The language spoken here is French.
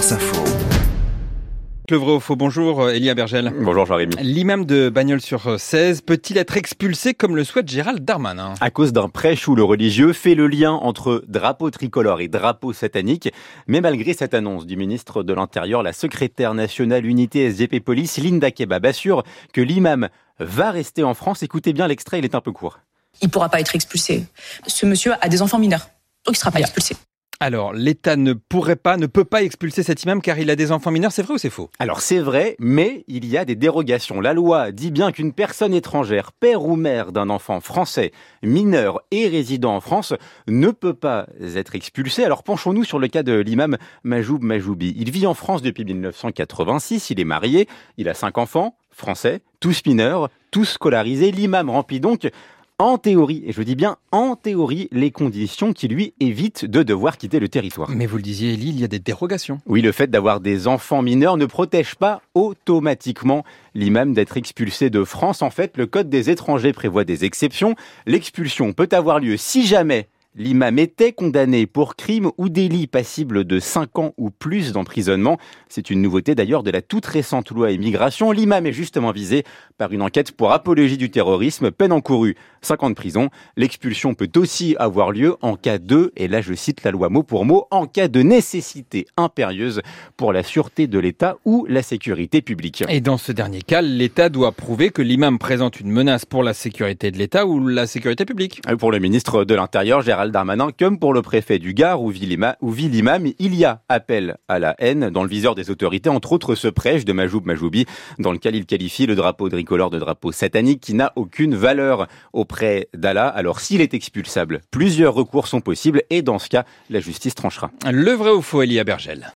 France Info. Le vrai ou faux, bonjour Elia Bergel. Bonjour Jean-Rémy. L'imam de Bagnols sur 16 peut-il être expulsé comme le souhaite Gérald Darmanin? À cause d'un prêche où le religieux fait le lien entre drapeau tricolore et drapeau satanique. Mais malgré cette annonce du ministre de l'Intérieur, la secrétaire nationale unité SGP Police, Linda Kebab, assure que l'imam va rester en France. Écoutez bien l'extrait, il est un peu court. Il ne pourra pas être expulsé. Ce monsieur a des enfants mineurs, donc il ne sera pas expulsé. Alors, l'État ne pourrait pas, ne peut pas expulser cet imam car il a des enfants mineurs, c'est vrai ou c'est faux? Alors c'est vrai, mais il y a des dérogations. La loi dit bien qu'une personne étrangère, père ou mère d'un enfant français, mineur et résident en France, ne peut pas être expulsé. Alors penchons-nous sur le cas de l'imam Majoub Majoubi. Il vit en France depuis 1986, il est marié, il a cinq enfants, français, tous mineurs, tous scolarisés. L'imam remplit donc en théorie, et je dis bien en théorie, les conditions qui lui évitent de devoir quitter le territoire. Mais vous le disiez, Elie, il y a des dérogations. Oui, le fait d'avoir des enfants mineurs ne protège pas automatiquement l'imam d'être expulsé de France. En fait, le Code des étrangers prévoit des exceptions. L'expulsion peut avoir lieu si jamais L'imam était condamné pour crime ou délit passible de 5 ans ou plus d'emprisonnement. C'est une nouveauté d'ailleurs de la toute récente loi immigration. L'imam est justement visé par une enquête pour apologie du terrorisme, peine encourue 5 ans de prison. L'expulsion peut aussi avoir lieu en cas de, et là je cite la loi mot pour mot, en cas de nécessité impérieuse pour la sûreté de l'État ou la sécurité publique. Et dans ce dernier cas, l'État doit prouver que l'imam présente une menace pour la sécurité de l'État ou la sécurité publique. Pour le ministre de l'Intérieur, Darmanin, comme pour le préfet du Gard où vit l'imam, il y a appel à la haine dans le viseur des autorités, entre autres ce prêche de Majoub Majoubi, dans lequel il qualifie le drapeau tricolore de drapeau satanique qui n'a aucune valeur auprès d'Allah. Alors s'il est expulsable, plusieurs recours sont possibles et dans ce cas, la justice tranchera. Le vrai ou faux, Elia Bergel?